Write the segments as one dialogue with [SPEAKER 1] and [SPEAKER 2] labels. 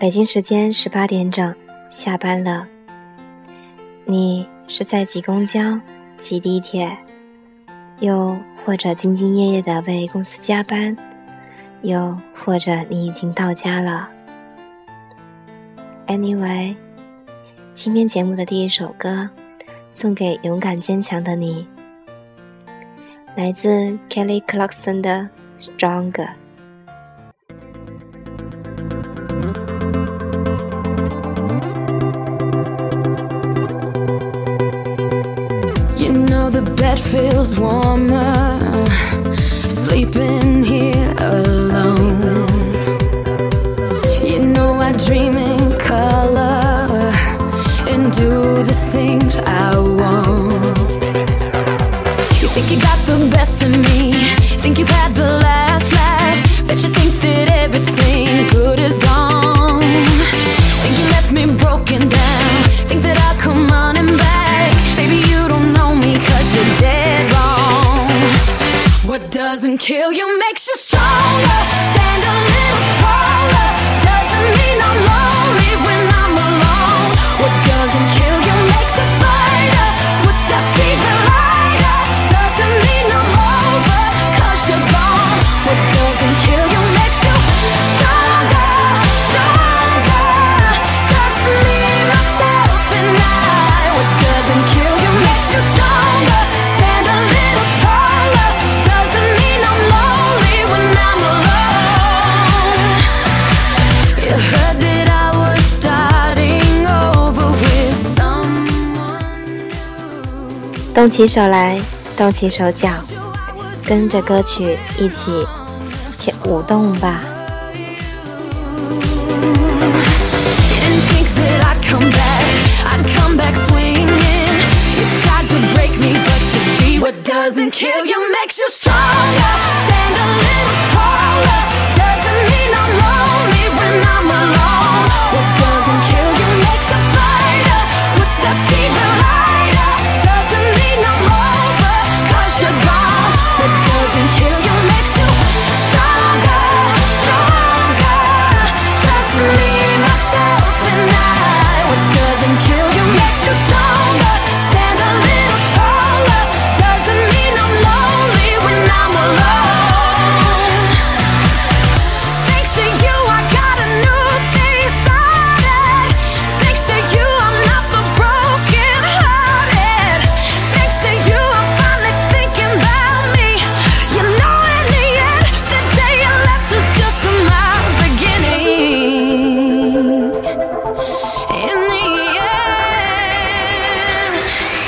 [SPEAKER 1] 北京时间十八点整，下班了。你是在挤公交、挤地铁，又或者兢兢业业的为公司加班，又或者你已经到家了。Anyway，今天节目的第一首歌，送给勇敢坚强的你，来自 Kelly Clarkson 的《Stronger》。
[SPEAKER 2] Bed feels warmer sleeping here alone. You know I dream in color and do the things I want. You think you got the best of me, think you've had the last kill you makes you stronger.
[SPEAKER 1] 动起手来，动起手脚，跟着歌曲一起跳舞动吧。
[SPEAKER 2] You didn't think that I'd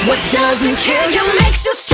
[SPEAKER 2] what doesn't kill you makes you stronger.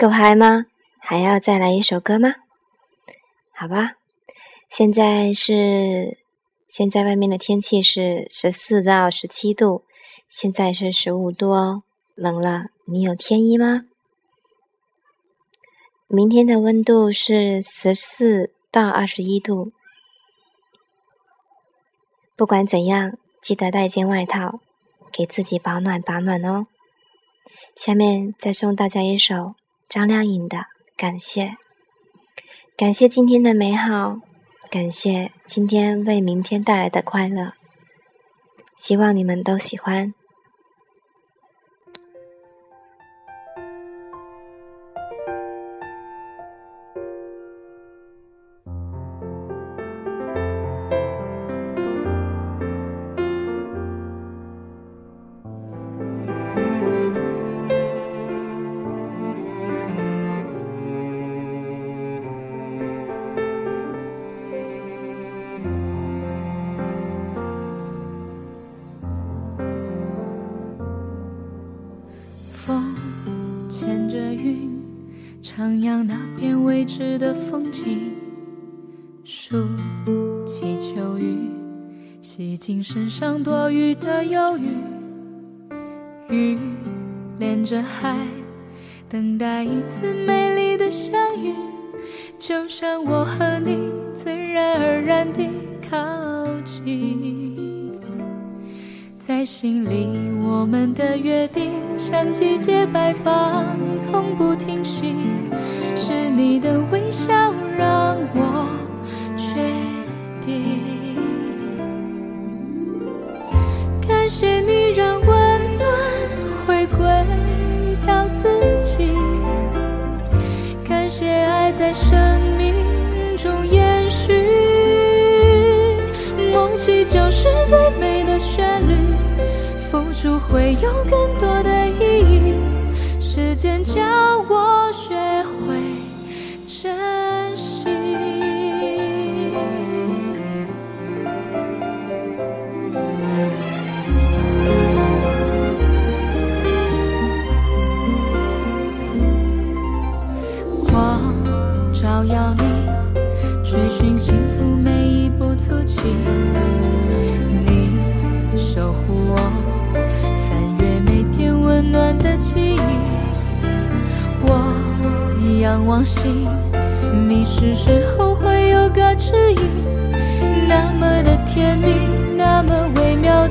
[SPEAKER 1] 够嗨吗？还要再来一首歌吗？好吧，现在是现在外面的天气是十四到十七度，现在是十五度哦，冷了。你有天衣吗？明天的温度是十四到二十一度。不管怎样，记得带件外套，给自己保暖保暖哦。下面再送大家一首张靓颖的《感谢》，感谢今天的美好，感谢今天为明天带来的快乐。希望你们都喜欢。
[SPEAKER 3] 风牵着云，徜徉那片未知的风景。数起秋雨，洗净身上多余的忧郁。雨连着海，等待一次美丽的相遇，就像我和你，自然而然地靠近。在心里我们的约定像季节摆放，从不停息。是你的微笑让我确定，感谢你让温暖回归到自己，感谢爱在生命中延续。梦起就是最，会有更多的意义。时间教我记忆。我仰望星，迷失时候会有个指引，那么的甜蜜，那么微妙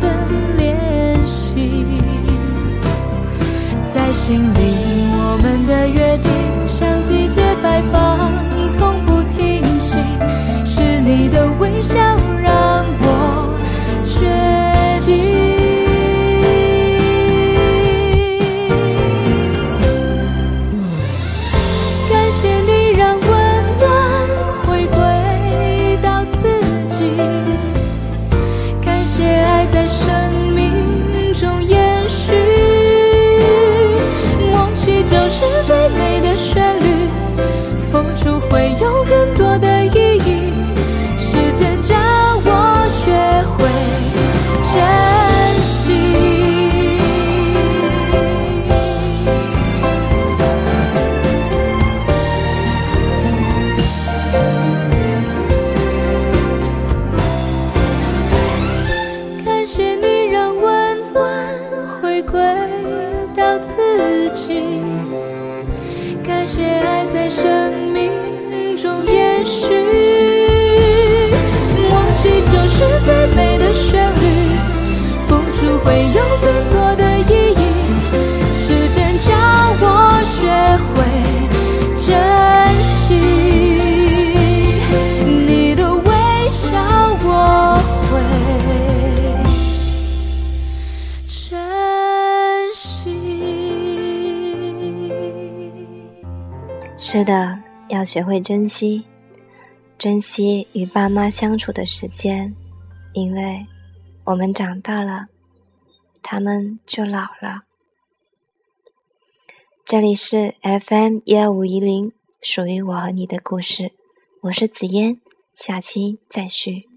[SPEAKER 3] 是的，
[SPEAKER 1] 要学会珍惜，珍惜与爸妈相处的时间，因为我们长大了，他们就老了。这里是 FM 一二五一零，属于我和你的故事，我是紫嫣，下期再续。